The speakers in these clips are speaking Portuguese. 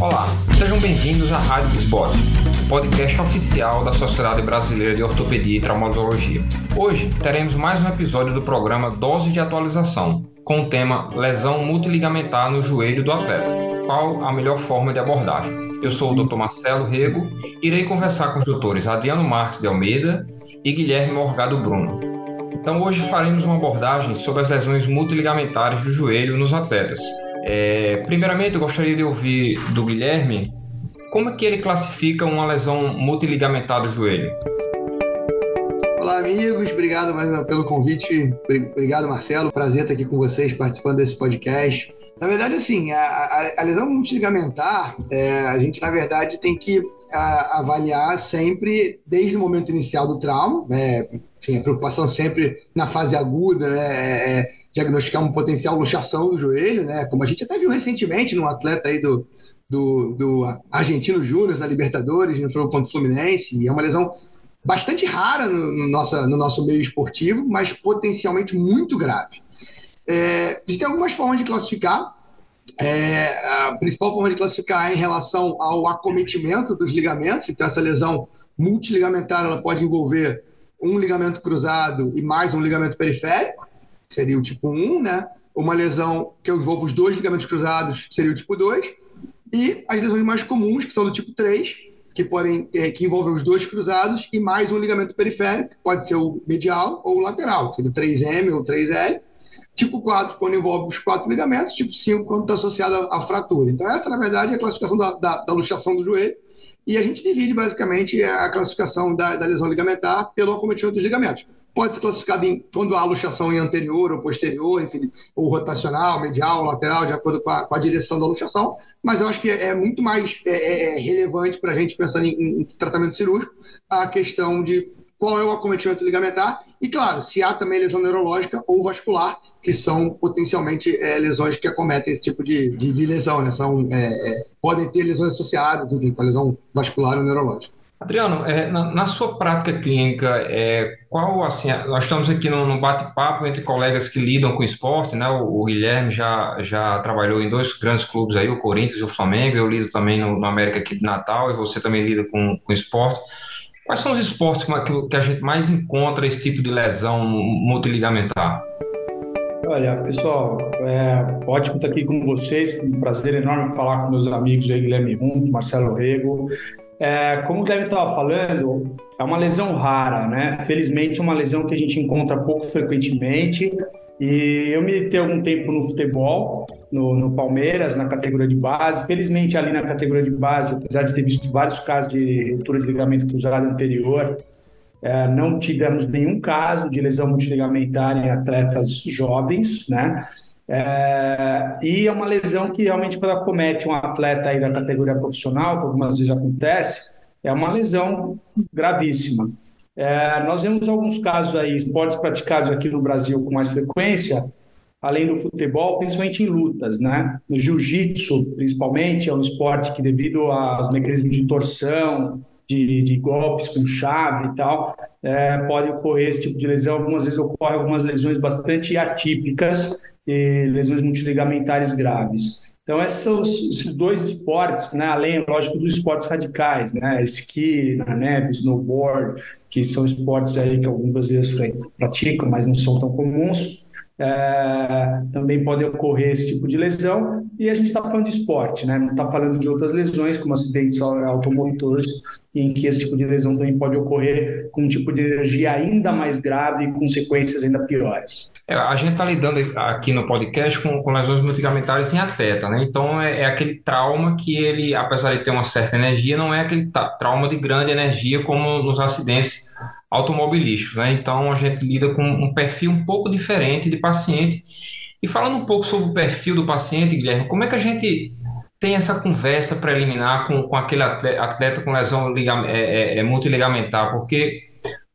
Olá, sejam bem-vindos à Rádio Desbote, podcast oficial da Sociedade Brasileira de Ortopedia e Traumatologia. Hoje teremos mais um episódio do programa Dose de Atualização, com o tema Lesão multiligamentar no joelho do atleta. Qual a melhor forma de abordagem? Eu sou o Dr. Marcelo Rego e irei conversar com os doutores Adriano Marques de Almeida e Guilherme Morgado Bruno. Então hoje faremos uma abordagem sobre as lesões multiligamentares do joelho nos atletas, é, primeiramente, eu gostaria de ouvir do Guilherme como é que ele classifica uma lesão multiligamentar do joelho. Olá, amigos. Obrigado mais pelo convite. Obrigado, Marcelo. Prazer estar aqui com vocês, participando desse podcast. Na verdade, assim, a, a, a lesão multiligamentar, é, a gente, na verdade, tem que a, avaliar sempre desde o momento inicial do trauma, né? Assim, a preocupação sempre na fase aguda, né? É, é diagnosticar uma potencial luxação do joelho, né? Como a gente até viu recentemente num atleta aí do, do, do Argentino Júnior na Libertadores, no jogo contra o Fluminense, e é uma lesão bastante rara no, no, nossa, no nosso meio esportivo, mas potencialmente muito grave. É, existem algumas formas de classificar. É, a principal forma de classificar é em relação ao acometimento dos ligamentos. Então, essa lesão multiligamentar ela pode envolver um ligamento cruzado e mais um ligamento periférico seria o tipo 1, né? Uma lesão que envolve os dois ligamentos cruzados seria o tipo 2. E as lesões mais comuns, que são do tipo 3, que podem é, que envolvem os dois cruzados e mais um ligamento periférico, que pode ser o medial ou o lateral, seria o 3M ou 3L. Tipo 4, quando envolve os quatro ligamentos, tipo 5, quando está associado à fratura. Então, essa, na verdade, é a classificação da, da, da luxação do joelho. E a gente divide, basicamente, a classificação da, da lesão ligamentar pelo acometimento dos ligamentos pode ser classificado em, quando há luxação em anterior ou posterior, enfim, ou rotacional, medial, lateral, de acordo com a, com a direção da luxação, mas eu acho que é, é muito mais é, é, é relevante para a gente pensar em, em, tratamento cirúrgico a questão de qual é o acometimento ligamentar e, claro, se há também lesão neurológica ou vascular, que são potencialmente é, lesões que acometem esse tipo de, de, de lesão, né? São, é, é, podem ter lesões associadas, enfim, com a lesão vascular ou neurológica. Adriano, é, na, na, sua prática clínica, é, qual assim, nós estamos aqui num, bate-papo entre colegas que lidam com esporte, né? O, o, Guilherme já, já trabalhou em dois grandes clubes aí, o Corinthians e o Flamengo. Eu lido também no, no América aqui de Natal e você também lida com, com esporte. Quais são os esportes que, que a gente mais encontra esse tipo de lesão multiligamentar? Olha, pessoal, é ótimo estar aqui com vocês. Um prazer enorme falar com meus amigos aí, Guilherme Runto, Marcelo Rego. É, como o Guilherme estava falando, é uma lesão rara, né? Felizmente, é uma lesão que a gente encontra pouco frequentemente. E eu militei algum tempo no futebol, no, no, Palmeiras, na categoria de base. Felizmente, ali na categoria de base, apesar de ter visto vários casos de ruptura de ligamento cruzado anterior, é, não tivemos nenhum caso de lesão multiligamentar em atletas jovens, né? É, e é uma lesão que realmente, quando acomete um atleta aí da categoria profissional, que algumas vezes acontece, é uma lesão gravíssima. É, nós vemos alguns casos aí, esportes praticados aqui no Brasil com mais frequência, além do futebol, principalmente em lutas, né? No jiu-jitsu, principalmente, é um esporte que, devido aos mecanismos de torção, de, de golpes com chave e tal, é, pode ocorrer esse tipo de lesão. Algumas vezes ocorrem algumas lesões bastante atípicas, e lesões multiligamentares graves. Então, esses dois esportes, né, além, lógico, dos esportes radicais, né, esqui, na neve, snowboard, que são esportes aí que alguns brasileiros praticam, mas não são tão comuns, é, também pode ocorrer esse tipo de lesão. E a gente está falando de esporte, né? não está falando de outras lesões, como acidentes automotores, em que esse tipo de lesão também pode ocorrer com um tipo de energia ainda mais grave e consequências ainda piores. É, a gente está lidando aqui no podcast com, com lesões multigamentares em atleta, né? Então é, é, aquele trauma que ele, apesar de ter uma certa energia, não é aquele trauma de grande energia como nos acidentes automobilísticos. Né? Então, a gente lida com um perfil um pouco diferente de paciente. E falando um pouco sobre o perfil do paciente, Guilherme, como é que a gente tem essa conversa preliminar com, com aquele atleta, com lesão ligam, é, é, é multiligamentar? Porque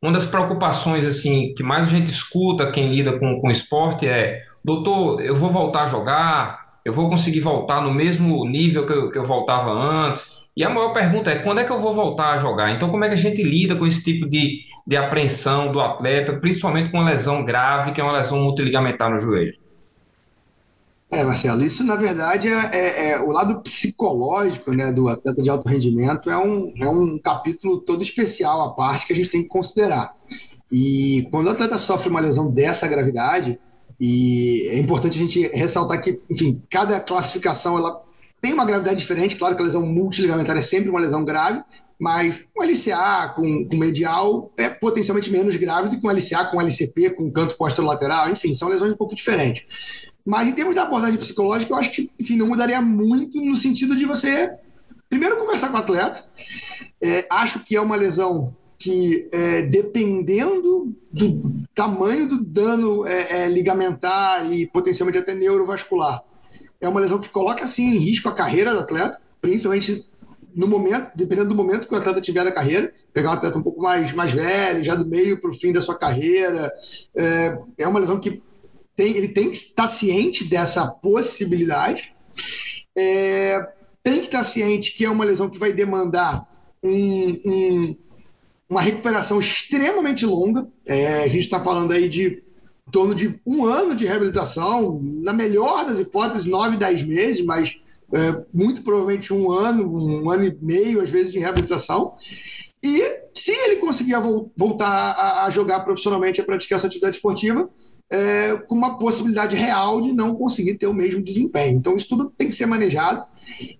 uma das preocupações assim que mais a gente escuta quem lida com, com esporte é doutor, eu vou voltar a jogar, eu vou conseguir voltar no mesmo nível que eu, que eu voltava antes, e a maior pergunta é quando é que eu vou voltar a jogar? Então, como é que a gente lida com esse tipo de, de apreensão do atleta, principalmente com uma lesão grave, que é uma lesão multiligamentar no joelho? É, Marcelo, isso na verdade é, é, é, o lado psicológico né, do atleta de alto rendimento é um, é um capítulo todo especial à parte que a gente tem que considerar. E quando o atleta sofre uma lesão dessa gravidade, e é importante a gente ressaltar que, enfim, cada classificação ela tem uma gravidade diferente. Claro que a lesão multiligamentar é sempre uma lesão grave, mas um LCA com, com medial é potencialmente menos grave do que um LCA com LCP, com canto posterolateral, enfim, são lesões um pouco diferentes. Mas em termos da abordagem psicológica, eu acho que enfim, não mudaria muito no sentido de você, primeiro, conversar com o atleta. É, acho que é uma lesão que, é, dependendo do tamanho do dano é, é, ligamentar e potencialmente até neurovascular, é uma lesão que coloca assim em risco a carreira do atleta, principalmente no momento, dependendo do momento que o atleta tiver da carreira, pegar um atleta um pouco mais, mais velho, já do meio para o fim da sua carreira, é, é uma lesão que tem, ele tem que estar ciente dessa possibilidade, é, tem que estar ciente que é uma lesão que vai demandar um, um, uma recuperação extremamente longa. É, a gente está falando aí de em torno de um ano de reabilitação, na melhor das hipóteses, nove, dez meses, mas é, muito provavelmente um ano, um ano e meio, às vezes, de reabilitação. E se ele conseguir voltar a, a jogar profissionalmente, a praticar essa atividade esportiva, é, com uma possibilidade real de não conseguir ter o mesmo desempenho. Então, isso tudo tem que ser manejado.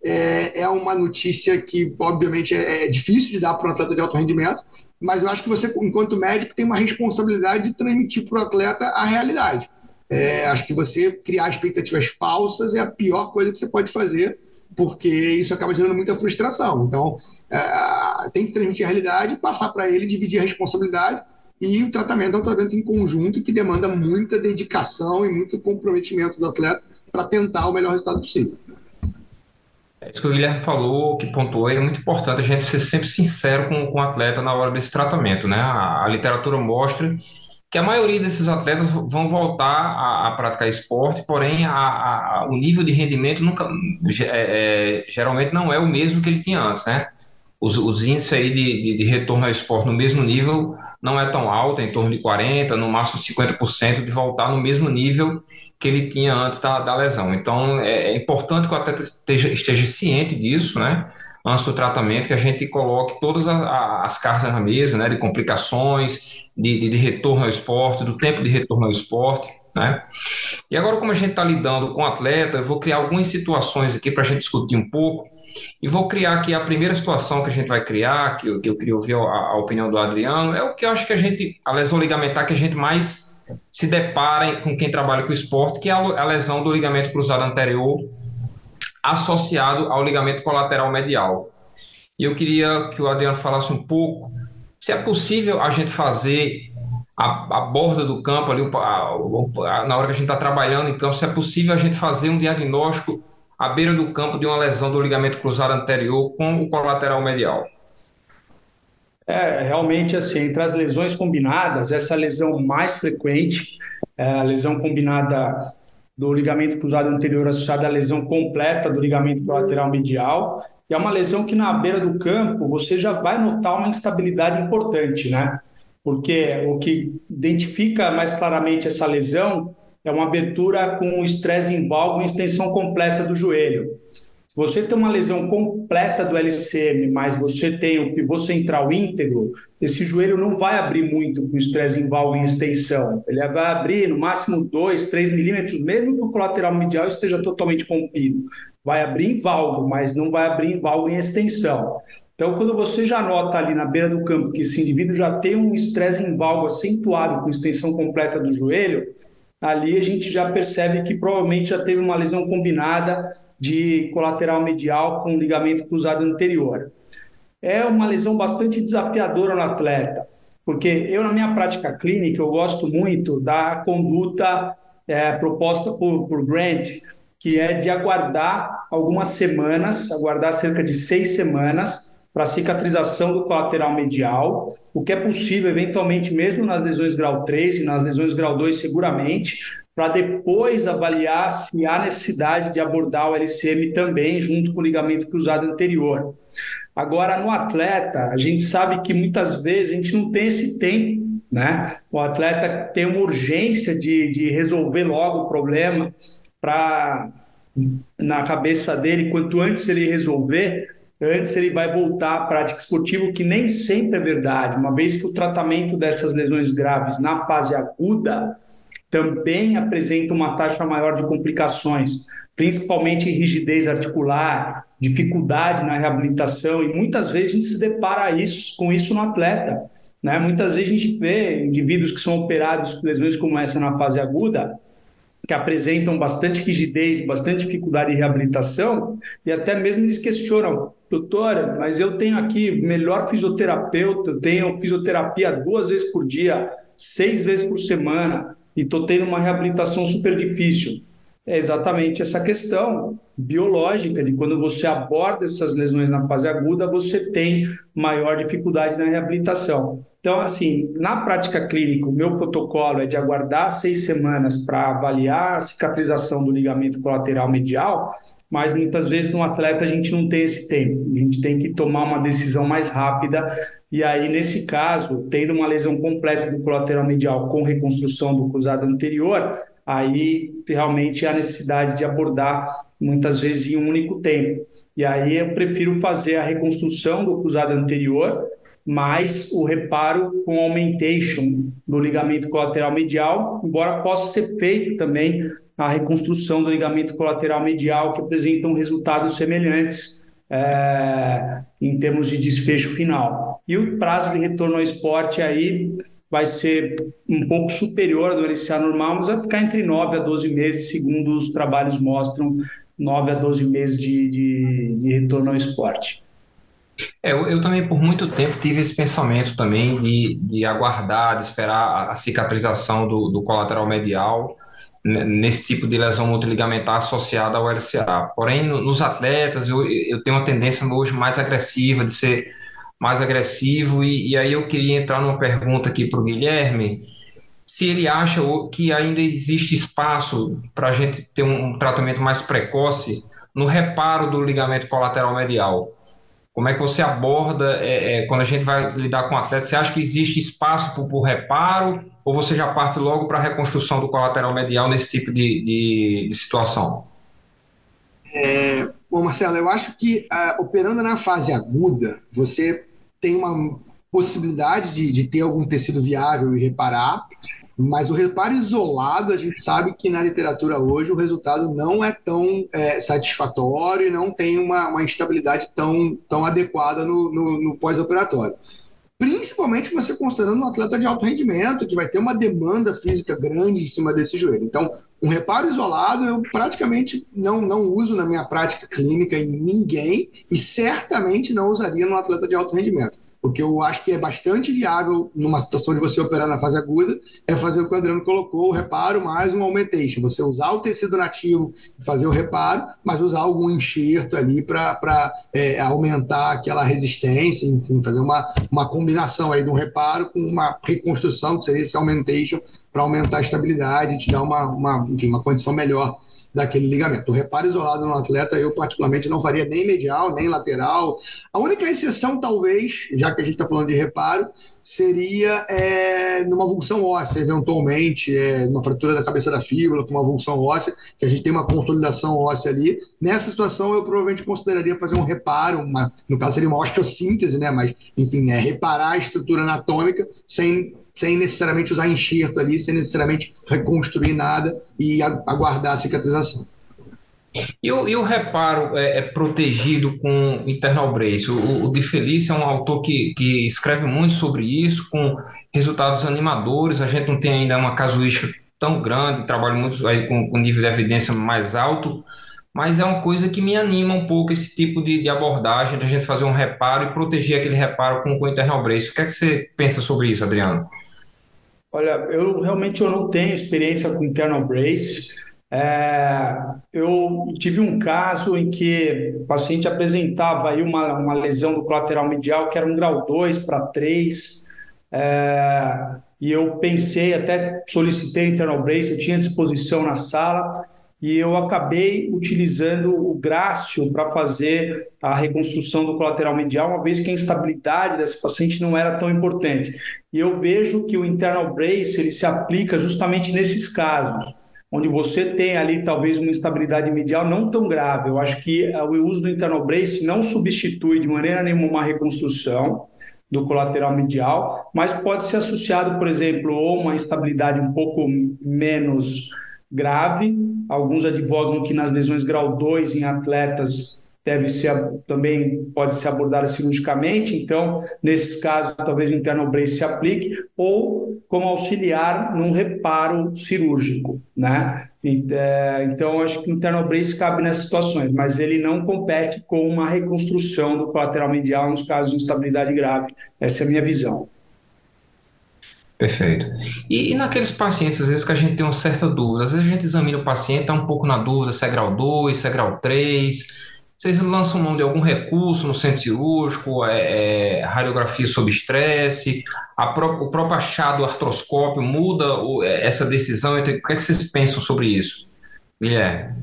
É, é uma notícia que, obviamente, é, é difícil de dar para um atleta de alto rendimento, mas eu acho que você, enquanto médico, tem uma responsabilidade de transmitir para o atleta a realidade. É, acho que você criar expectativas falsas é a pior coisa que você pode fazer, porque isso acaba gerando muita frustração. Então, é, tem que transmitir a realidade, passar para ele, dividir a responsabilidade, e o tratamento é um tratamento em conjunto que demanda muita dedicação e muito comprometimento do atleta para tentar o melhor resultado possível. Isso que o Guilherme falou, que pontuou, é muito importante a gente ser sempre sincero com, com o atleta na hora desse tratamento, né? A, a literatura mostra que a maioria desses atletas vão voltar a, a praticar esporte, porém a, a, o nível de rendimento nunca, é, é, geralmente não é o mesmo que ele tinha antes, né? Os, os índices aí de, de, de, retorno ao esporte no mesmo nível não é tão alto, em torno de 40%, no máximo 50% de voltar no mesmo nível que ele tinha antes da, da lesão. Então, é, é, importante que o atleta esteja, esteja ciente disso, né? Antes do tratamento, que a gente coloque todas as, as cartas na mesa, né? De complicações, de, de, de retorno ao esporte, do tempo de retorno ao esporte, né? E agora, como a gente está lidando com o atleta, eu vou criar algumas situações aqui para a gente discutir um pouco. E vou criar aqui a primeira situação que a gente vai criar, que eu, que eu queria ouvir a, a opinião do Adriano, é o que eu acho que a gente, a lesão ligamentar que a gente mais se deparem com quem trabalha com esporte, que é a lesão do ligamento cruzado anterior associado ao ligamento colateral medial. E eu queria que o Adriano falasse um pouco se é possível a gente fazer a, a borda do campo ali, a, a, na hora que a gente está trabalhando em campo, se é possível a gente fazer um diagnóstico à beira do campo de uma lesão do ligamento cruzado anterior com o colateral medial. É, realmente, assim, entre as lesões combinadas, essa lesão mais frequente é a lesão combinada do ligamento cruzado anterior associada à lesão completa do ligamento colateral medial, e é uma lesão que na beira do campo você já vai notar uma instabilidade importante, né? Porque o que identifica mais claramente essa lesão é uma abertura com estresse em válvula e extensão completa do joelho você tem uma lesão completa do LCM, mas você tem o pivô central íntegro, esse joelho não vai abrir muito com estresse em válvula em extensão. Ele vai abrir no máximo 2, 3 milímetros, mesmo que o colateral medial esteja totalmente rompido. Vai abrir em válvula, mas não vai abrir em válvula em extensão. Então, quando você já nota ali na beira do campo que esse indivíduo já tem um estresse em válvula acentuado com extensão completa do joelho, ali a gente já percebe que provavelmente já teve uma lesão combinada de colateral medial com ligamento cruzado anterior. É uma lesão bastante desafiadora no atleta, porque eu, na minha prática clínica, eu gosto muito da conduta é, proposta por, por Grant, que é de aguardar algumas semanas, aguardar cerca de seis semanas, para cicatrização do colateral medial, o que é possível eventualmente mesmo nas lesões grau 3 e nas lesões grau 2 seguramente, para depois avaliar se há necessidade de abordar o LCM também junto com o ligamento cruzado anterior. Agora, no atleta, a gente sabe que muitas vezes a gente não tem esse tempo, né? O atleta tem uma urgência de, de resolver logo o problema, para na cabeça dele, quanto antes ele resolver, antes ele vai voltar à prática esportiva, que nem sempre é verdade, uma vez que o tratamento dessas lesões graves na fase aguda também apresenta uma taxa maior de complicações, principalmente rigidez articular, dificuldade na reabilitação, e muitas vezes a gente se depara isso, com isso no atleta. Né? Muitas vezes a gente vê indivíduos que são operados com lesões como essa na fase aguda, que apresentam bastante rigidez, bastante dificuldade de reabilitação, e até mesmo eles questionam, doutora, mas eu tenho aqui melhor fisioterapeuta, eu tenho fisioterapia duas vezes por dia, seis vezes por semana, e estou tendo uma reabilitação super difícil. É exatamente essa questão biológica de quando você aborda essas lesões na fase aguda, você tem maior dificuldade na reabilitação. Então, assim, na prática clínica, o meu protocolo é de aguardar seis semanas para avaliar a cicatrização do ligamento colateral medial, mas muitas vezes no atleta a gente não tem esse tempo, a gente tem que tomar uma decisão mais rápida. E aí, nesse caso, tendo uma lesão completa do colateral medial com reconstrução do cruzado anterior, aí realmente há necessidade de abordar muitas vezes em um único tempo. E aí eu prefiro fazer a reconstrução do cruzado anterior mais o reparo com augmentation do ligamento colateral medial, embora possa ser feito também a reconstrução do ligamento colateral medial, que apresentam resultados semelhantes é, em termos de desfecho final. E o prazo de retorno ao esporte aí vai ser um pouco superior do LCA normal, mas vai ficar entre 9 a 12 meses, segundo os trabalhos mostram, 9 a 12 meses de, de, de retorno ao esporte. É, eu, eu, também, por muito tempo, tive esse pensamento também de, de aguardar, de esperar a, a cicatrização do, do, colateral medial nesse tipo de lesão multiligamentar associada ao LCA. Porém, no, nos atletas, eu, eu tenho uma tendência hoje mais agressiva, de ser mais agressivo, e, e aí eu queria entrar numa pergunta aqui para o Guilherme, se ele acha que ainda existe espaço para a gente ter um tratamento mais precoce no reparo do ligamento colateral medial. Como é que você aborda é, é, quando a gente vai lidar com o atleta? Você acha que existe espaço para o reparo ou você já parte logo para a reconstrução do colateral medial nesse tipo de, de, de situação? É, bom, Marcelo, eu acho que uh, operando na fase aguda, você tem uma possibilidade de, de ter algum tecido viável e reparar, mas o reparo isolado, a gente sabe que na literatura hoje o resultado não é tão é, satisfatório e não tem uma, uma instabilidade tão, tão adequada no, no, no pós-operatório. Principalmente você considerando um atleta de alto rendimento, que vai ter uma demanda física grande em cima desse joelho. Então, um reparo isolado eu praticamente não, não uso na minha prática clínica em ninguém e certamente não usaria no atleta de alto rendimento. O que eu acho que é bastante viável numa situação de você operar na fase aguda é fazer o que o Adriano colocou, o reparo mais um augmentation. Você usar o tecido nativo e fazer o reparo, mas usar algum enxerto ali para é, aumentar aquela resistência, enfim, fazer uma, uma combinação aí de um reparo com uma reconstrução, que seria esse augmentation, para aumentar a estabilidade e te dar uma, uma, enfim, uma condição melhor daquele ligamento. O reparo isolado no atleta, eu particularmente não faria nem medial, nem lateral. A única exceção, talvez, já que a gente está falando de reparo, seria é, numa avulsão óssea, eventualmente, é, numa fratura da cabeça da fíbula, com uma avulsão óssea, que a gente tem uma consolidação óssea ali. Nessa situação, eu provavelmente consideraria fazer um reparo, uma, no caso seria uma osteossíntese, né? mas, enfim, é reparar a estrutura anatômica sem sem necessariamente usar enxerto ali, sem necessariamente reconstruir nada e aguardar a cicatrização. E o, e o reparo é, é, protegido com internal brace? O, o Di Felice é um autor que, que escreve muito sobre isso, com resultados animadores. A gente não tem ainda uma casuística tão grande, trabalho muito aí com, com nível de evidência mais alto, mas é uma coisa que me anima um pouco esse tipo de, de abordagem, de a gente fazer um reparo e proteger aquele reparo com, com internal brace. O que é que você pensa sobre isso, Adriano? Olha, eu realmente eu não tenho experiência com internal brace. É, eu tive um caso em que o paciente apresentava aí uma, uma lesão do colateral medial que era um grau 2 para 3. É, e eu pensei, até solicitei internal brace, eu tinha disposição na sala e eu acabei utilizando o grástio para fazer a reconstrução do colateral medial, uma vez que a instabilidade dessa paciente não era tão importante. E eu vejo que o internal brace ele se aplica justamente nesses casos. onde você tem ali talvez uma instabilidade medial não tão grave. Eu acho que o uso do internal brace não substitui de maneira nenhuma uma reconstrução do colateral medial, mas pode ser associado, por exemplo, a uma instabilidade um pouco menos grave. Alguns advogam que nas lesões grau 2 em atletas deve ser também pode ser abordada cirurgicamente, então nesses casos talvez o internal brace se aplique ou como auxiliar num reparo cirúrgico, né? É, então acho que o internal brace cabe nessas situações, mas ele não compete com uma reconstrução do colateral medial nos casos de instabilidade grave. Essa é a minha visão. Perfeito. E, e, naqueles pacientes, às vezes, que a gente tem uma certa dúvida, às vezes a gente examina o paciente, está um pouco na dúvida se é grau 2, se é grau 3, vocês lançam mão de algum recurso no centro cirúrgico, é, é, radiografia sob estresse, pró o próprio achado artroscópio muda o, é, essa decisão? Então, o que, é que vocês pensam sobre isso, Guilherme?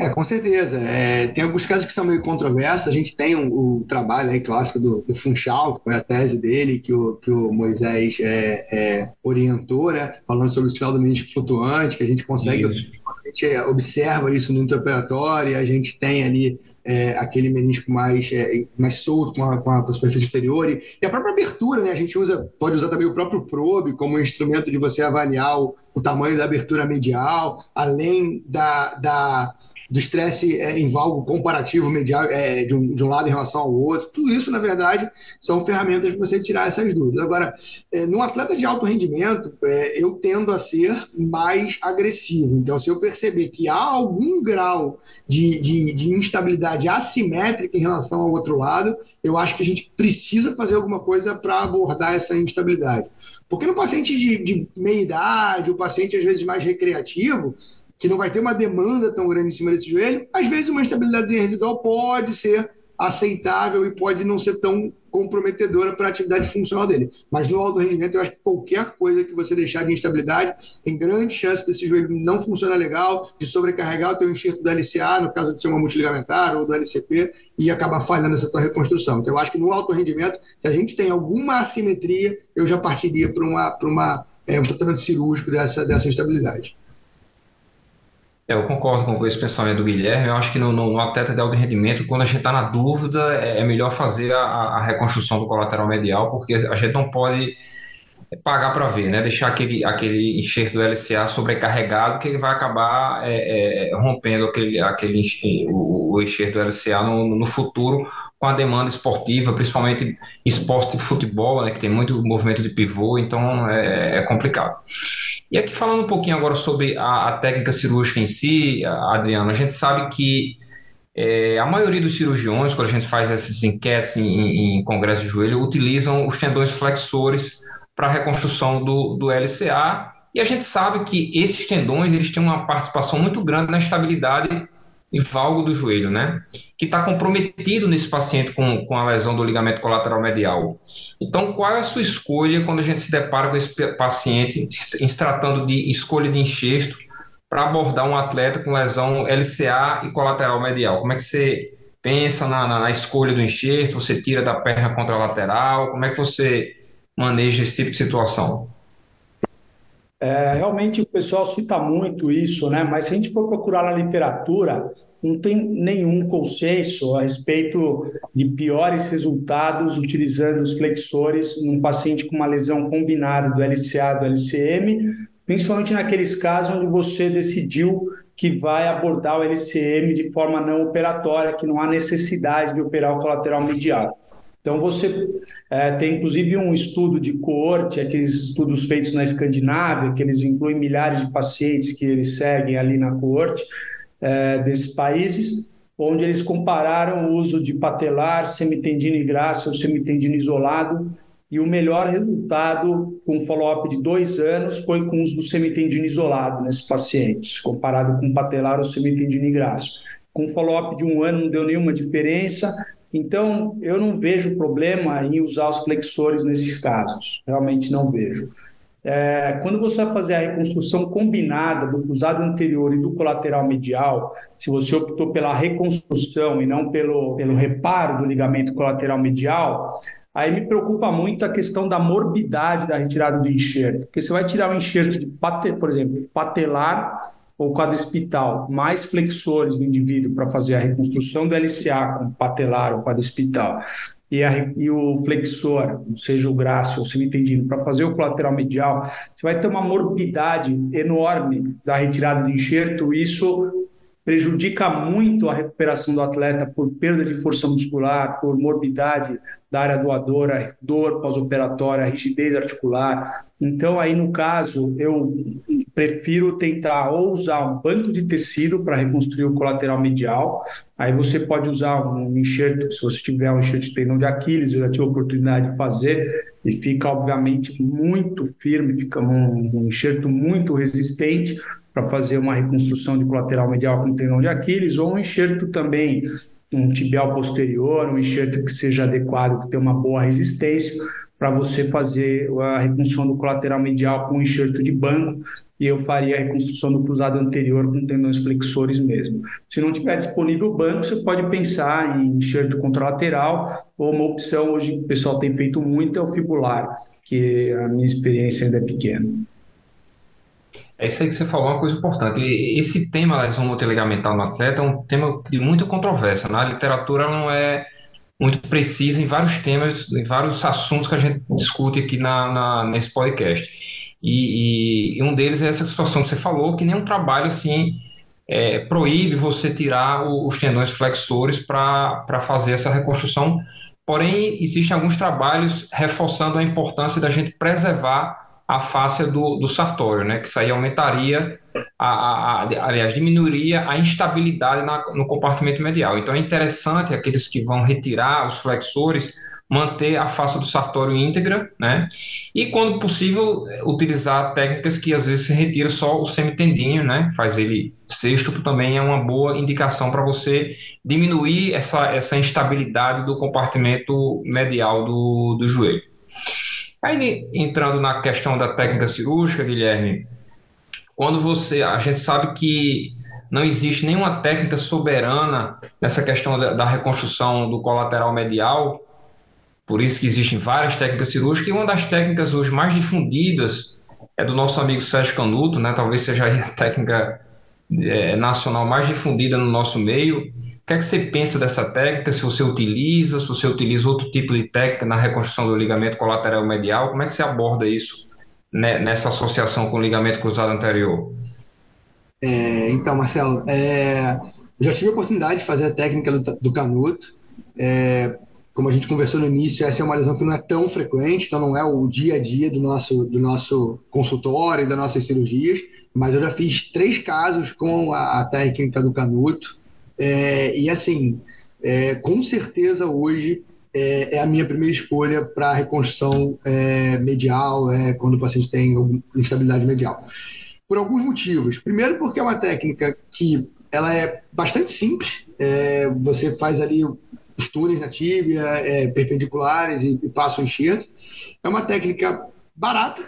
É, com certeza. É, tem alguns casos que são meio controversos. A gente tem o um, um trabalho aí clássico do, do, Funchal, que foi a tese dele, que o, que o Moisés é, é, orientou, né? falando sobre o sinal do menisco flutuante, que a gente consegue gente é, observa isso no intraoperatório, a gente tem ali é, aquele menisco mais, é, mais solto com a, com a superfície inferior e, e, a própria abertura, né? A gente usa, pode usar também o próprio probe como instrumento de você avaliar o, o tamanho da abertura medial, além da, da do estresse é, em valgo comparativo medial, é, de, um, de um lado em relação ao outro. Tudo isso, na verdade, são ferramentas para você tirar essas dúvidas. Agora, é, num atleta de alto rendimento, é, eu tendo a ser mais agressivo. Então, se eu perceber que há algum grau de, de, de instabilidade assimétrica em relação ao outro lado, eu acho que a gente precisa fazer alguma coisa para abordar essa instabilidade. Porque no paciente de, de meia idade, o paciente às vezes mais recreativo, que não vai ter uma demanda tão grande em cima desse joelho, às vezes uma estabilidade residual pode ser aceitável e pode não ser tão comprometedora para a atividade funcional dele. Mas no alto rendimento, eu acho que qualquer coisa que você deixar de instabilidade, tem grande chance desse joelho não funcionar legal, de sobrecarregar o teu enxerto do LCA, no caso de ser uma multiligamentar ou do LCP, e acabar falhando essa tua reconstrução. Então, eu acho que no alto rendimento, se a gente tem alguma assimetria, eu já partiria para uma, uma, é, um tratamento cirúrgico dessa, dessa instabilidade. É, eu concordo com esse pensamento do Guilherme. Eu acho que no, no, atleta de alto rendimento, quando a gente está na dúvida, é, é melhor fazer a, a, reconstrução do colateral medial, porque a gente não pode pagar para ver, né? Deixar aquele, aquele enxerto do LCA sobrecarregado, que ele vai acabar é, é, rompendo aquele, aquele o, o enxerto do LCA no, no futuro com a demanda esportiva, principalmente esporte de futebol, né? Que tem muito movimento de pivô, então é, é complicado. E aqui falando um pouquinho agora sobre a, a técnica cirúrgica em si, Adriano, a gente sabe que é, a maioria dos cirurgiões, quando a gente faz essas enquetes em, em congresso de joelho, utilizam os tendões flexores para a reconstrução do, do LCA, e a gente sabe que esses tendões eles têm uma participação muito grande na estabilidade e valgo do joelho, né? Que está comprometido nesse paciente com, com a lesão do ligamento colateral medial. Então, qual é a sua escolha quando a gente se depara com esse paciente se tratando de escolha de enxerto para abordar um atleta com lesão LCA e colateral medial? Como é que você pensa na, na, na escolha do enxerto? Você tira da perna contralateral? Como é que você maneja esse tipo de situação? É, realmente o pessoal cita muito isso, né? Mas se a gente for procurar na literatura, não tem nenhum consenso a respeito de piores resultados utilizando os flexores num paciente com uma lesão combinada do LCA do LCM, principalmente naqueles casos onde você decidiu que vai abordar o LCM de forma não operatória, que não há necessidade de operar o colateral medial. Então, você é, tem inclusive um estudo de coorte, aqueles estudos feitos na Escandinávia, que eles incluem milhares de pacientes que eles seguem ali na coorte é, desses países, onde eles compararam o uso de patelar, semitendina e graça ou semitendina isolado, e o melhor resultado com follow-up de dois anos foi com o uso do semitendina isolado nesses pacientes, comparado com patelar ou semitendina e graça. Com follow-up de um ano não deu nenhuma diferença, então, eu não vejo problema em usar os flexores nesses casos, realmente não vejo. É, quando você vai fazer a reconstrução combinada do cruzado anterior e do colateral medial, se você optou pela reconstrução e não pelo, pelo reparo do ligamento colateral medial, Aí me preocupa muito a questão da morbidade da retirada do enxerto, porque você vai tirar o enxerto de, por exemplo, patelar ou quadrispital, mais flexores do indivíduo para fazer a reconstrução do LCA com patelar ou quadrispital, e, a, e o flexor, seja o grácil ou semitendino, para fazer o colateral medial, você vai ter uma morbidade enorme da retirada do enxerto, isso prejudica muito a recuperação do atleta por perda de força muscular, por morbidade da área doadora, dor pós-operatória, rigidez articular. Então, aí no caso, eu prefiro tentar ou usar um banco de tecido para reconstruir o colateral medial. Aí você pode usar um enxerto, se você tiver um enxerto de tendão de Aquiles, eu já tive a oportunidade de fazer, e fica, obviamente, muito firme, fica um, um enxerto muito resistente para fazer uma reconstrução de colateral medial com tendão de Aquiles, ou um enxerto também um tibial posterior, um enxerto que seja adequado, que tenha uma boa resistência, para você fazer a reconstrução do colateral medial com enxerto de banco, e eu faria a reconstrução do cruzado anterior com tendões flexores mesmo. Se não tiver disponível o banco, você pode pensar em enxerto contralateral, ou uma opção hoje que o pessoal tem feito muito é o fibular, que a minha experiência ainda é pequena. É isso aí que você falou, uma coisa importante. Esse tema lesão multiligamentar no atleta é um tema de muita controvérsia. Na né? literatura não é muito precisa em vários temas, em vários assuntos que a gente discute aqui na, na nesse podcast. E, e, e, um deles é essa situação que você falou, que nenhum trabalho assim é, proíbe você tirar os tendões flexores para fazer essa reconstrução. Porém, existem alguns trabalhos reforçando a importância da gente preservar a fáscia do, do sartório, né? Que isso aí aumentaria, a, a, a aliás, diminuiria a instabilidade na, no compartimento medial. Então é interessante aqueles que vão retirar os flexores manter a face do sartório íntegra, né? E quando possível utilizar técnicas que às vezes se retira só o semitendinho, né? Faz ele sexto também é uma boa indicação para você diminuir essa, essa instabilidade do compartimento medial do, do joelho. Aí, entrando na questão da técnica cirúrgica, Guilherme, quando você. A gente sabe que não existe nenhuma técnica soberana nessa questão da, da reconstrução do colateral medial, por isso que existem várias técnicas cirúrgicas, e uma das técnicas hoje mais difundidas é do nosso amigo Sérgio Canuto, né? talvez seja a técnica é, nacional mais difundida no nosso meio, que é que você pensa dessa técnica? Se você utiliza, se você utiliza outro tipo de técnica na reconstrução do ligamento colateral medial, como é que você aborda isso né, nessa associação com o ligamento cruzado anterior? É, então, Marcelo, é, já tive a oportunidade de fazer a técnica do, do canuto. É, como a gente conversou no início, essa é uma lesão que não é tão frequente, então não é o dia a dia do nosso, do nosso consultório e das nossas cirurgias, mas eu já fiz três casos com a, a técnica do canuto. É, e assim, é, com certeza hoje é, é, a minha primeira escolha para reconstrução é, medial, é, quando o paciente tem instabilidade medial. Por alguns motivos. Primeiro, porque é uma técnica que ela é bastante simples. É, você faz ali os túneis na tíbia, perpendiculares e, e passa o enxerto. É uma técnica barata,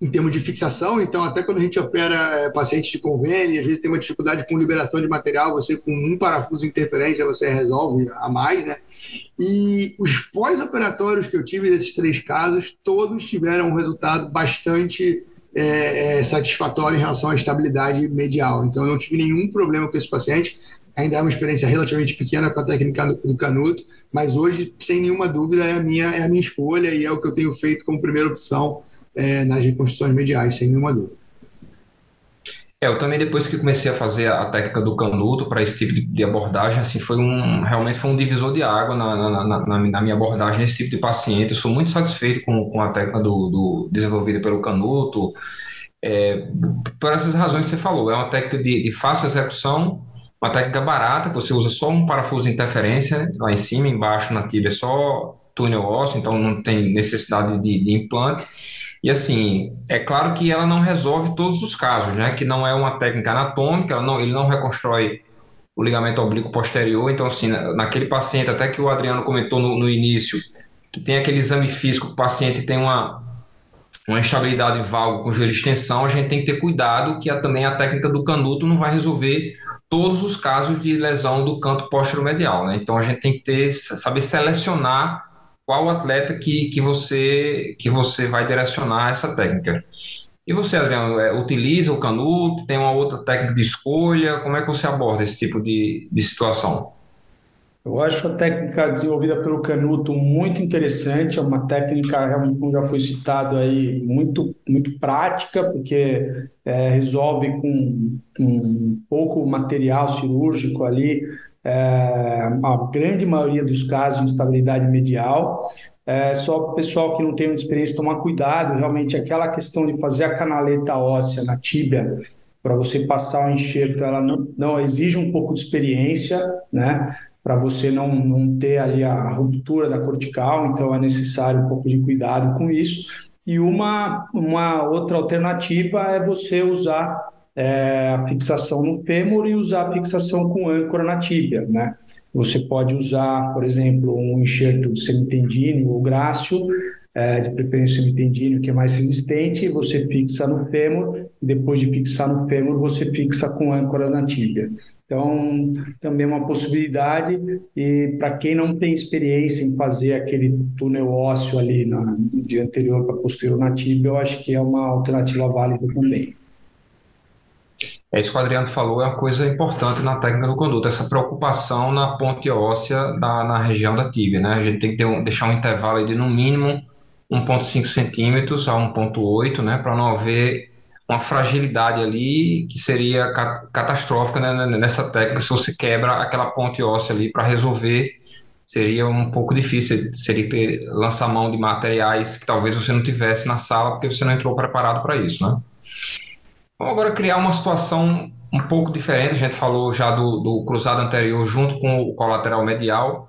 em termos de fixação, então até quando a gente opera é, pacientes de convênio, às vezes tem uma dificuldade com liberação de material, você com um parafuso de interferência você resolve a mais, né? E os pós-operatórios que eu tive desses três casos, todos tiveram um resultado bastante é, é, satisfatório em relação à estabilidade medial. Então eu não tive nenhum problema com esse paciente, ainda é uma experiência relativamente pequena com a técnica do canuto, mas hoje, sem nenhuma dúvida, é a minha, é a minha escolha e é o que eu tenho feito como primeira opção é, nas reconstruções mediais, sem nenhuma dúvida. É, eu também depois que comecei a fazer a técnica do canuto para esse tipo de, abordagem, assim, foi um realmente foi um divisor de água na, na, na, na, minha abordagem nesse tipo de paciente. Eu sou muito satisfeito com, com a técnica do, do desenvolvida pelo canuto, é, por essas razões que você falou. É uma técnica de, de fácil execução, uma técnica barata, você usa só um parafuso de interferência lá em cima, embaixo na tíbia é só túnel ósseo, então não tem necessidade de, de implante e assim, é claro que ela não resolve todos os casos, né? Que não é uma técnica anatômica, não, ele não reconstrói o ligamento oblíquo posterior. Então, assim, naquele paciente, até que o Adriano comentou no, no início, que tem aquele exame físico, o paciente tem uma, uma instabilidade valgo com joelho extensão, a gente tem que ter cuidado que a, também a técnica do canuto não vai resolver todos os casos de lesão do canto posterior medial, né? Então a gente tem que ter, saber selecionar qual atleta que, que, você, que você vai direcionar essa técnica. E você, Adriano, é, utiliza o canuto? Tem uma outra técnica de escolha? Como é que você aborda esse tipo de, de situação? Eu acho a técnica desenvolvida pelo Canuto muito interessante, é uma técnica, realmente, como já foi citado aí, muito, muito prática, porque é, resolve com, com pouco material cirúrgico ali, é, a grande maioria dos casos de instabilidade medial. É, só o pessoal que não tem muita experiência tomar cuidado, realmente aquela questão de fazer a canaleta óssea na tíbia para você passar o enxerto, ela não, não exige um pouco de experiência, né? para você não, não ter ali a ruptura da cortical, então é necessário um pouco de cuidado com isso. E uma, uma outra alternativa é você usar é, a fixação no fêmur e usar a fixação com âncora na tíbia, né? Você pode usar, por exemplo, um enxerto de semitendíneo ou grácil, é, de preferência semitendíneo, que é mais resistente, você fixa no fêmur, e depois de fixar no fêmur, você fixa com âncora na tíbia. Então, também é uma possibilidade, e para quem não tem experiência em fazer aquele túnel ósseo ali na, de anterior para posterior na tíbia, eu acho que é uma alternativa válida também. É isso que o Adriano falou, é uma coisa importante na técnica do conduto, essa preocupação na ponte óssea da, na região da tíbia, né? A gente tem que um, deixar um intervalo de no mínimo 1,5 centímetros a 1,8, né, para não haver uma fragilidade ali que seria catastrófica né, nessa técnica. Se você quebra aquela ponte óssea ali para resolver, seria um pouco difícil. Seria ter lançar mão de materiais que talvez você não tivesse na sala porque você não entrou preparado para isso, né? Vamos agora criar uma situação um pouco diferente. A gente falou já do, do cruzado anterior junto com o colateral medial.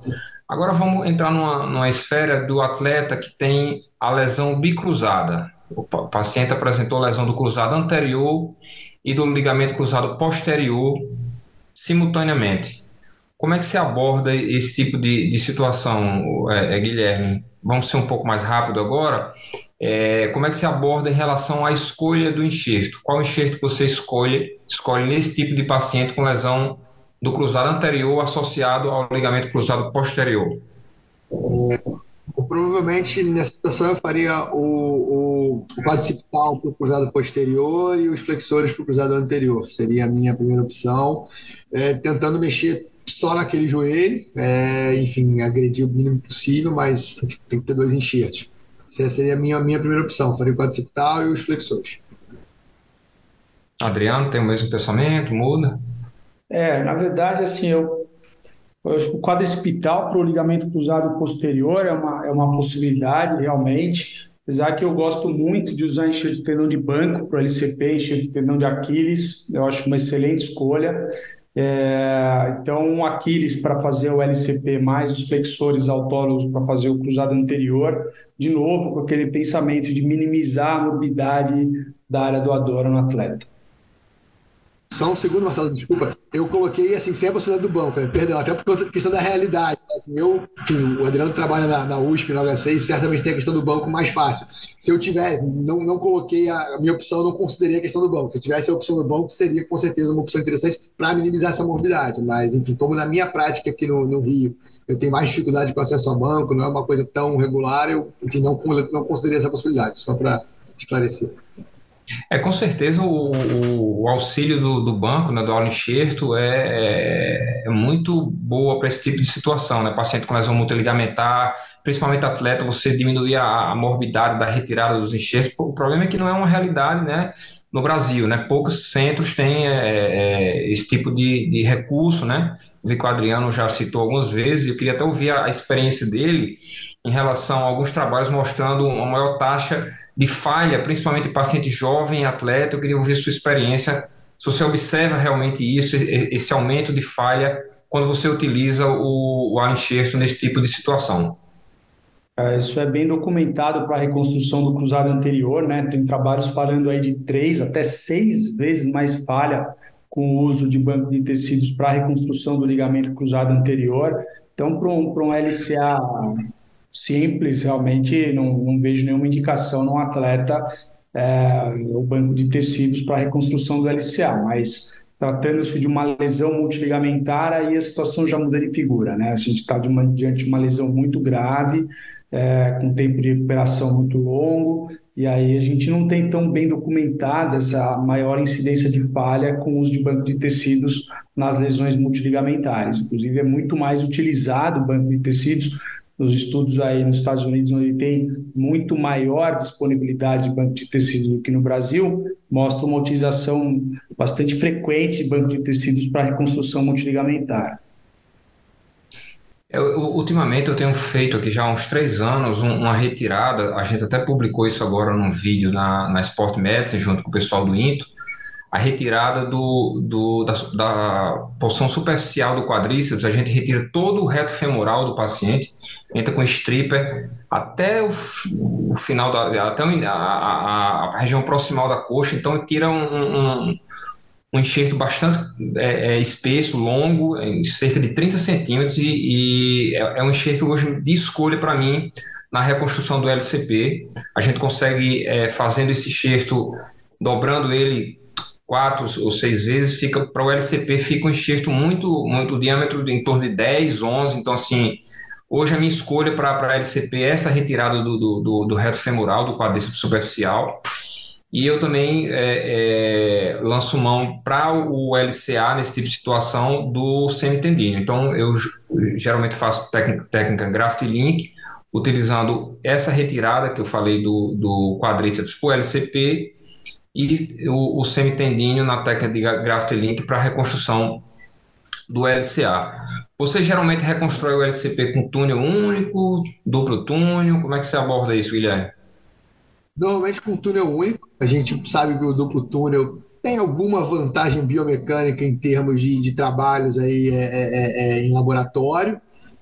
Agora vamos entrar numa, numa esfera do atleta que tem a lesão bicruzada. O paciente apresentou lesão do cruzado anterior e do ligamento cruzado posterior simultaneamente. Como é que se aborda esse tipo de, de situação, é, é, Guilherme? Vamos ser um pouco mais rápido agora. É, como é que se aborda em relação à escolha do enxerto? Qual enxerto você escolhe, escolhe nesse tipo de paciente com lesão do cruzado anterior associado ao ligamento cruzado posterior? É, provavelmente nessa situação eu faria o, o, o para o cruzado posterior e os flexores para o cruzado anterior. Seria a minha primeira opção, é, tentando mexer só naquele joelho, é, enfim, agredir o mínimo possível, mas tem que ter dois enxertos. Essa seria a minha, minha primeira opção, faria o quadricipital e os flexores. Adriano, tem o mesmo pensamento? Muda? É, na verdade, assim, eu, eu acho que o quadricipital para o ligamento cruzado posterior é uma, é uma possibilidade, realmente. Apesar que eu gosto muito de usar enxerto de tendão de banco para o LCP, enxerto de tendão de Aquiles, eu acho uma excelente escolha. É, então, Aquiles para fazer o LCP, mais os flexores autônomos para fazer o cruzado anterior, de novo, com aquele pensamento de minimizar a morbidade da área doadora no atleta. Só um segundo, Marcelo, desculpa. Eu coloquei assim, sem a possibilidade do banco, né? perdão, até por questão da realidade. Né? Assim, eu, enfim, o Adriano trabalha na, na USP, na HC, certamente tem a questão do banco mais fácil. Se eu tivesse, não, não coloquei a, a minha opção, não considerei a questão do banco. Se eu tivesse a opção do banco, seria com certeza uma opção interessante para minimizar essa morbidade. Mas, enfim, como na minha prática aqui no, no Rio, eu tenho mais dificuldade com acesso ao banco, não é uma coisa tão regular, eu, enfim, não, não considerei essa possibilidade, só para esclarecer. É, com certeza o, o, o auxílio do, do, banco, né, do aula-enxerto, é, é, é, muito boa para esse tipo de situação, né? Paciente com lesão multiligamentar, principalmente atleta, você diminuir a, a morbidade da retirada dos enxertos. O problema é que não é uma realidade, né? No Brasil, né? Poucos centros têm é, é esse tipo de, de recurso, né? vi que o Adriano já citou algumas vezes, eu queria até ouvir a, a experiência dele em relação a alguns trabalhos mostrando uma maior taxa de falha, principalmente paciente jovem, atleta. Eu queria ouvir sua experiência, se você observa realmente isso, esse aumento de falha, quando você utiliza o, o enxerto nesse tipo de situação. É, isso é bem documentado para a reconstrução do cruzado anterior, né? Tem trabalhos falando aí de três até seis vezes mais falha com o uso de banco de tecidos para a reconstrução do ligamento cruzado anterior. Então, para um, para um LCA simples, realmente não, não vejo nenhuma indicação num atleta é, o banco de tecidos para reconstrução do LCA, mas tratando-se de uma lesão multiligamentar, aí a situação já muda de figura, né? A gente está diante de uma lesão muito grave, é, com tempo de recuperação muito longo, e aí a gente não tem tão bem documentada essa maior incidência de falha com o uso de banco de tecidos nas lesões multiligamentares. Inclusive, é muito mais utilizado o banco de tecidos nos estudos aí nos Estados Unidos, onde tem muito maior disponibilidade de banco de tecidos do que no Brasil, mostra uma utilização bastante frequente de banco de tecidos para reconstrução multiligamentar. Eu, ultimamente eu tenho feito aqui já há uns três anos uma retirada, a gente até publicou isso agora num vídeo na, na Sport Medicine junto com o pessoal do INTO, a retirada do, do da, da, porção superficial do quadríceps, a gente retira todo o reto femoral do paciente, entra com stripper até o, o final da até a, a, a, região proximal da coxa, então tira um, um um enxerto bastante é, é, espesso, longo, cerca de 30 centímetros, e, e é, é, um enxerto hoje de escolha para mim na reconstrução do LCP. A gente consegue, é, fazendo esse enxerto, dobrando ele quatro ou seis vezes, fica para o LCP fica um enxerto muito, muito diâmetro de, em torno de 10, 11, então assim, hoje a minha escolha para LCP é essa retirada do, do, do, do reto femoral, do quadríceps superficial, e eu também é, é, lanço mão para o LCA, nesse tipo de situação, do semitendíneo. Então, eu geralmente faço técnica, técnica graft link, utilizando essa retirada que eu falei do, do quadríceps para o LCP e o, o semitendíneo na técnica de graft link para reconstrução do LCA. Você geralmente reconstrói o LCP com túnel único, duplo túnel? Como é que você aborda isso, Guilherme? Normalmente com túnel único, a gente sabe que o duplo túnel tem alguma vantagem biomecânica em termos de, de trabalhos aí é, é, é, é, em laboratório,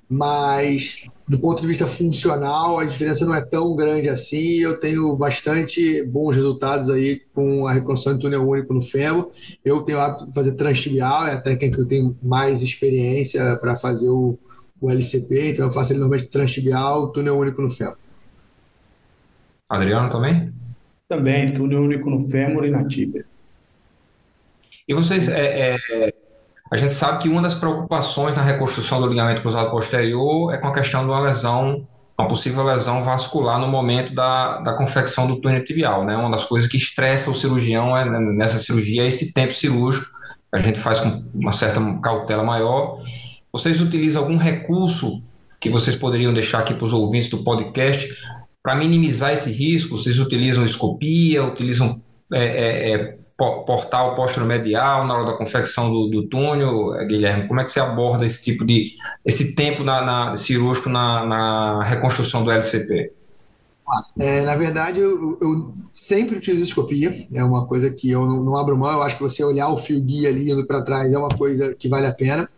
mas do ponto de vista funcional a diferença não é tão grande assim. Eu tenho bastante bons resultados aí com a reconstrução de túnel único no fêmur. Eu tenho o hábito de fazer transtibial, é a técnica que eu tenho mais experiência para fazer o, o LCP, então eu faço ele normalmente transtibial, túnel único no fêmur. Adriano também? Também, túnel único no fêmur e na tíbia. E vocês, é, é, a gente sabe que uma das preocupações na reconstrução do ligamento cruzado posterior é com a questão de uma lesão, uma possível lesão vascular no momento da, da confecção do túnel tibial, né? Uma das coisas que estressa o cirurgião é, nessa cirurgia é esse tempo cirúrgico, a gente faz com uma certa cautela maior. Vocês utilizam algum recurso que vocês poderiam deixar aqui para os ouvintes do podcast para minimizar esse risco, vocês utilizam escopia, utilizam é, é, portal medial na hora da confecção do, do, túnel, é, Guilherme? Como é que você aborda esse tipo de esse tempo na, na cirúrgico na, na, reconstrução do LCP? É, na verdade, eu, eu, sempre utilizo escopia, é uma coisa que eu não, não abro mão. Eu acho que você olhar o fio guia ali indo para trás é uma coisa que vale a pena.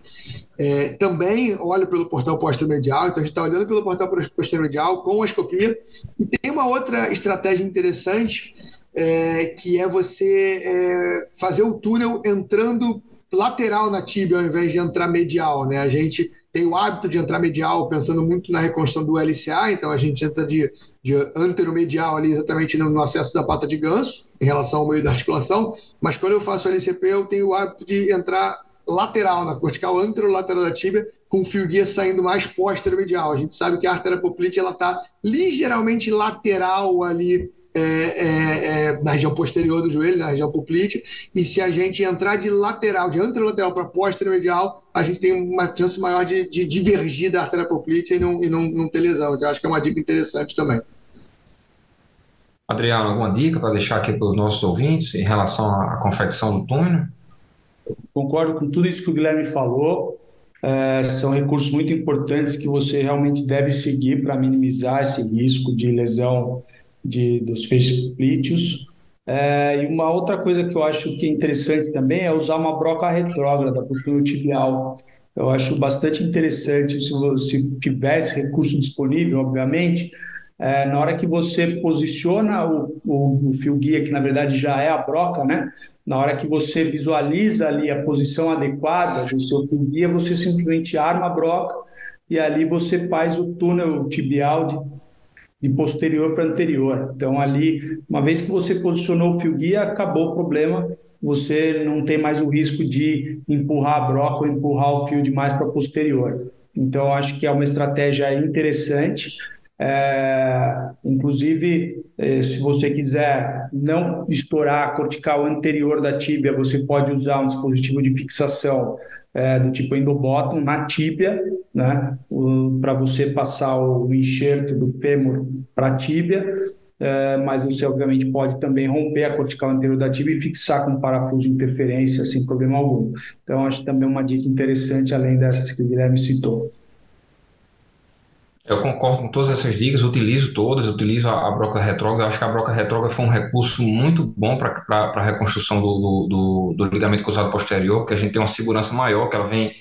É, também olho pelo portal posterior-medial, então a gente está olhando pelo portal posterior-medial com a escopia. E tem uma outra estratégia interessante, é, que é você é, fazer o túnel entrando lateral na tíbia ao invés de entrar medial. Né? A gente tem o hábito de entrar medial pensando muito na reconstrução do LCA, então a gente entra de, de anteromedial ali exatamente no, no acesso da pata de ganso, em relação ao meio da articulação, mas quando eu faço LCP eu tenho o hábito de entrar lateral, na cortical anterolateral da tíbia, com o fio guia saindo mais posterior-medial. A gente sabe que a artéria poplite está ligeiramente lateral ali é, é, é, na região posterior do joelho, na região poplite, e se a gente entrar de lateral, de anterolateral para posterior-medial, a gente tem uma chance maior de, de divergir da artéria poplite e não, e não, não ter lesão. Então, acho que é uma dica interessante também. Adriano, alguma dica para deixar aqui para os nossos ouvintes em relação à confecção do túnel? Concordo com tudo isso que o Guilherme falou. É, são recursos muito importantes que você realmente deve seguir para minimizar esse risco de lesão de, dos faceplíteos. É, e uma outra coisa que eu acho que é interessante também é usar uma broca retrógrada para o túnel tibial. Eu acho bastante interessante se, se tiver esse recurso disponível, obviamente, é, na hora que você posiciona o, o, o, fio guia, que na verdade já é a broca, né? Na hora que você visualiza ali a posição adequada do seu fio guia, você simplesmente arma a broca e ali você faz o túnel tibial de, de posterior para anterior. Então ali, uma vez que você posicionou o fio guia, acabou o problema. Você não tem mais o risco de empurrar a broca ou empurrar o fio demais para posterior. Então acho que é uma estratégia interessante É, inclusive, é, se você quiser não estourar a cortical anterior da tíbia, você pode usar um dispositivo de fixação é, do tipo endobottom na tíbia, né, para você passar o enxerto do fêmur para a tíbia. É, mas você obviamente pode também romper a cortical anterior da tíbia e fixar com parafuso de interferência sem problema algum. Então, acho também uma dica interessante, além dessas que o Guilherme citou. Eu concordo com todas essas dicas, utilizo todas, utilizo a, a broca retrógrada. Acho que a broca retrógrada foi um recurso muito bom para a reconstrução do, do, do, do, ligamento cruzado posterior, porque a gente tem uma segurança maior, que ela vem,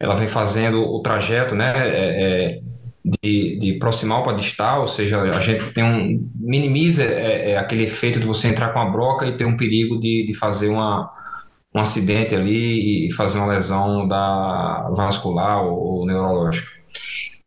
ela vem fazendo o trajeto né, é, é, de, de proximal para distal, ou seja, a gente tem um, minimiza é, é, aquele efeito de você entrar com a broca e ter um perigo de, de fazer uma, um acidente ali e fazer uma lesão da vascular ou, ou neurológica.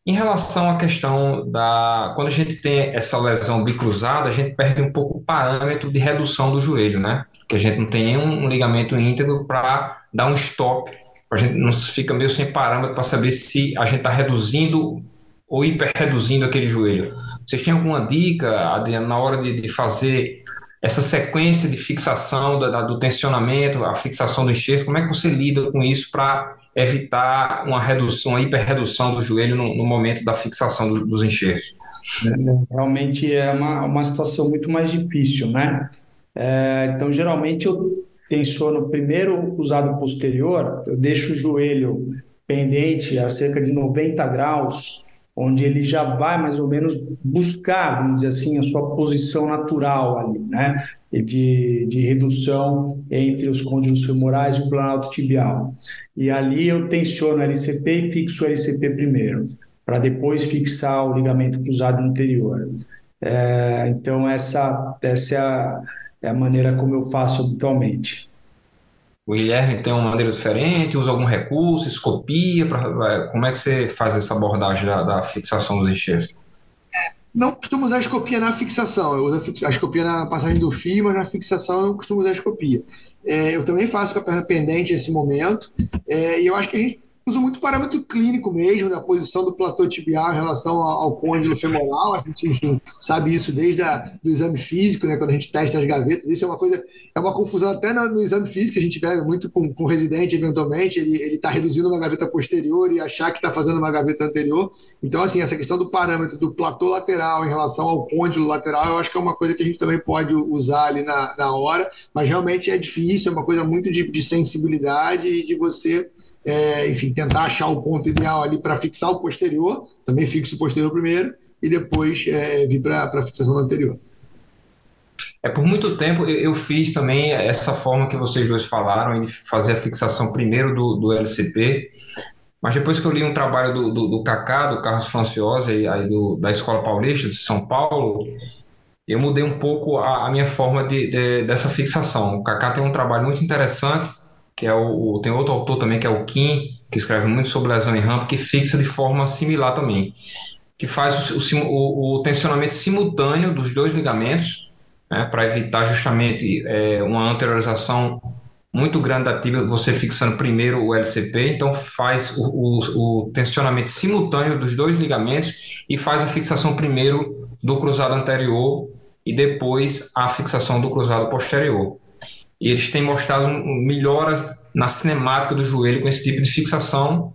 Em relação à questão da. Quando a gente tem essa lesão bicruzada, a gente perde um pouco o parâmetro de redução do joelho, né? Porque a gente não tem nenhum ligamento íntegro para dar um stop. A gente não fica meio sem parâmetro para saber se a gente está reduzindo ou hiperreduzindo aquele joelho. Vocês têm alguma dica, Adriano, na hora de, de fazer essa sequência de fixação da, do tensionamento, a fixação do enxerto? Como é que você lida com isso para evitar uma redução, uma hiperredução do joelho no, no momento da fixação do, dos enxertos. Realmente é uma, uma situação muito mais difícil, né? É, então, geralmente eu tensiono primeiro cruzado posterior, eu deixo o joelho pendente a cerca de 90 graus onde ele já vai mais ou menos buscar, vamos dizer assim, a sua posição natural ali, né? De, de redução entre os côndilos femorais e o planalto tibial. E ali eu tensiono o LCP e fixo o LCP primeiro, para depois fixar o ligamento cruzado anterior. É, então, essa, essa é a, é a maneira como eu faço habitualmente. O Guilherme tem uma maneira diferente, usa algum recurso, escopia, pra, como é que você faz essa abordagem da, da fixação dos enxertos? Não costumo usar escopia na fixação, eu uso a escopia na passagem do fio, mas na fixação eu não costumo usar escopia. É, eu também faço com a perna pendente nesse momento, é, e eu acho que a gente usa muito parâmetro clínico mesmo, da posição do platô tibial em relação ao, côndilo femoral. A gente, enfim, sabe isso desde do exame físico, né, quando a gente testa as gavetas. Isso é uma coisa, é uma confusão até no, no exame físico, a gente pega muito com, com o residente, eventualmente, ele está reduzindo uma gaveta posterior e achar que está fazendo uma gaveta anterior. Então, assim, essa questão do parâmetro do platô lateral em relação ao côndilo lateral, eu acho que é uma coisa que a gente também pode usar ali na, na hora, mas realmente é difícil, é uma coisa muito de, de sensibilidade e de você é, enfim, tentar achar o ponto ideal ali para fixar o posterior, também fixo o posterior primeiro, e depois é, vir para a fixação do anterior. É, por muito tempo eu fiz também essa forma que vocês dois falaram, de fazer a fixação primeiro do, do LCP, mas depois que eu li um trabalho do, do, do Kaká, do Carlos Franciosa, aí do, da Escola Paulista de São Paulo, eu mudei um pouco a, a minha forma de, de, dessa fixação. O Kaká tem um trabalho muito interessante, que é o, tem outro autor também que é o Kim, que escreve muito sobre lesão em rampa, que fixa de forma similar também, que faz o, o, o tensionamento simultâneo dos dois ligamentos, né, para evitar justamente é, uma anteriorização muito grande da tíbia, você fixando primeiro o LCP, então faz o, o, o tensionamento simultâneo dos dois ligamentos e faz a fixação primeiro do cruzado anterior e depois a fixação do cruzado posterior. E eles têm mostrado melhoras na cinemática do joelho com esse tipo de fixação.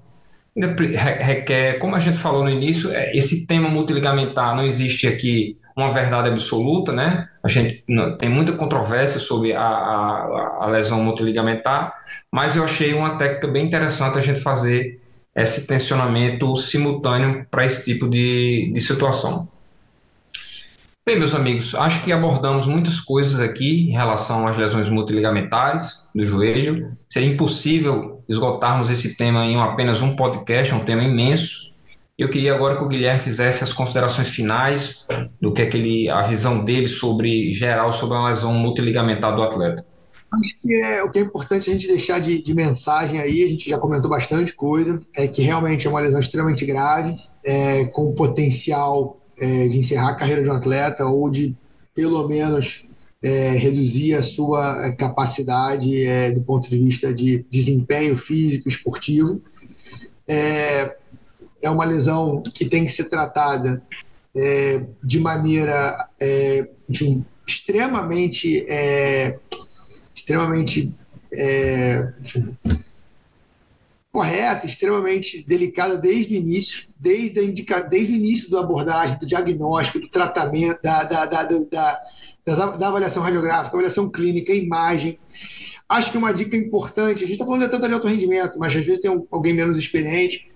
Requer, como a gente falou no início, é, esse tema multiligamentar não existe aqui uma verdade absoluta, né? A gente tem muita controvérsia sobre a, a, a lesão multiligamentar, mas eu achei uma técnica bem interessante a gente fazer esse tensionamento simultâneo para esse tipo de, de situação. Bem, meus amigos, acho que abordamos muitas coisas aqui em relação às lesões multiligamentares do joelho. Seria impossível esgotarmos esse tema em apenas um podcast, é um tema imenso. Eu queria agora que o Guilherme fizesse as considerações finais do que é que ele, a visão dele sobre geral sobre a lesão multiligamentar do atleta. Acho que é, o que é importante a gente deixar de, de, mensagem aí, a gente já comentou bastante coisa, é que realmente é uma lesão extremamente grave, é, com potencial é, de encerrar a carreira de um atleta ou de, pelo menos, é, reduzir a sua é, capacidade é, do ponto de vista de desempenho físico, esportivo. É, é uma lesão que tem que ser tratada é, de maneira extremamente, é, extremamente é, enfim, correta, extremamente delicada desde o início, desde, indica, desde o início da abordagem, do diagnóstico, do tratamento, da, da, da, da, da avaliação radiográfica, avaliação clínica, imagem. Acho que uma dica importante, a gente está falando de de alto rendimento, mas às vezes tem um, alguém menos experiente,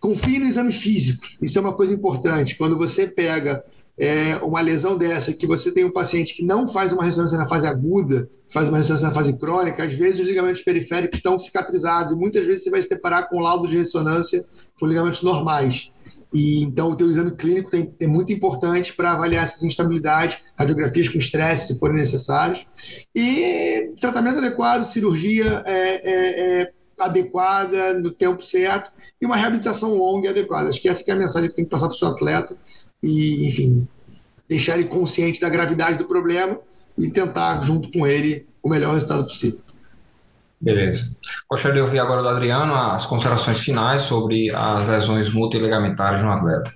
confie no exame físico. Isso é uma coisa importante. Quando você pega é, uma lesão dessa, que você tem um paciente que não faz uma ressonância na fase aguda, faz uma ressonância na fase crônica, às vezes os ligamentos periféricos estão cicatrizados e muitas vezes você vai se deparar com laudo de ressonância com ligamentos normais. E, então, o teu exame clínico tem, é muito importante para avaliar essas instabilidades, radiografias com estresse, se forem necessários. E tratamento adequado, cirurgia é, é, é adequada, no tempo certo, e uma reabilitação longa e adequada. Acho que essa que é a mensagem que tem que passar para o seu atleta e, enfim, deixar ele consciente da gravidade do problema e tentar, junto com ele, o melhor resultado possível. Beleza. Gostaria de ouvir agora do Adriano as considerações finais sobre as lesões multiligamentares no atleta.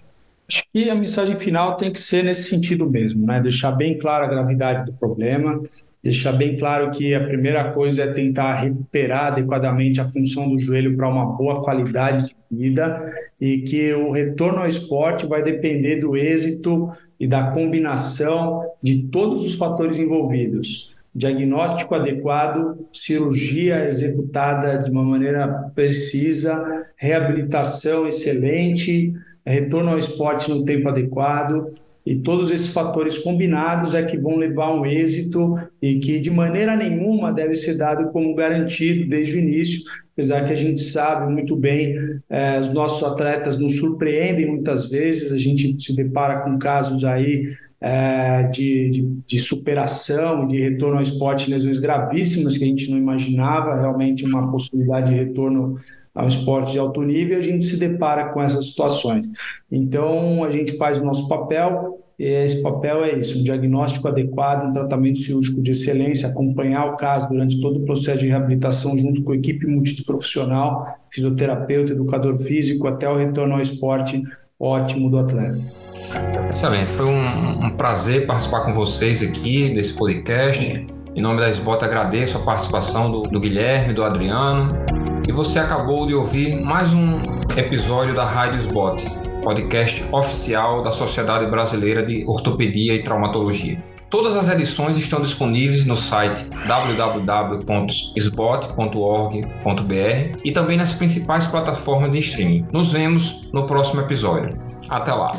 Acho que a mensagem final tem que ser nesse sentido mesmo, né? Deixar bem clara a gravidade do problema, deixar bem claro que a primeira coisa é tentar recuperar adequadamente a função do joelho para uma boa qualidade de vida e que o retorno ao esporte vai depender do êxito e da combinação de todos os fatores envolvidos. Diagnóstico adequado, cirurgia executada de uma maneira precisa, reabilitação excelente, retorno ao esporte no tempo adequado, e todos esses fatores combinados é que vão levar ao êxito e que de maneira nenhuma deve ser dado como garantido desde o início, apesar que a gente sabe muito bem, é, os nossos atletas nos surpreendem muitas vezes, a gente se depara com casos aí é, de, de, de, superação, de retorno ao esporte, lesões gravíssimas que a gente não imaginava, realmente uma possibilidade de retorno ao esporte de alto nível, a gente se depara com essas situações. Então, a gente faz o nosso papel, esse papel é isso: um diagnóstico adequado, um tratamento cirúrgico de excelência, acompanhar o caso durante todo o processo de reabilitação, junto com a equipe multiprofissional, fisioterapeuta, educador físico, até o retorno ao esporte ótimo do atleta. Excelente, foi um, um prazer participar com vocês aqui desse podcast. Em nome da SBOT, agradeço a participação do, do Guilherme, do Adriano e você acabou de ouvir mais um episódio da Rádio Sbot, podcast oficial da Sociedade Brasileira de Ortopedia e Traumatologia. Todas as edições estão disponíveis no site www.sbot.org.br e também nas principais plataformas de streaming. Nos vemos no próximo episódio. Até lá!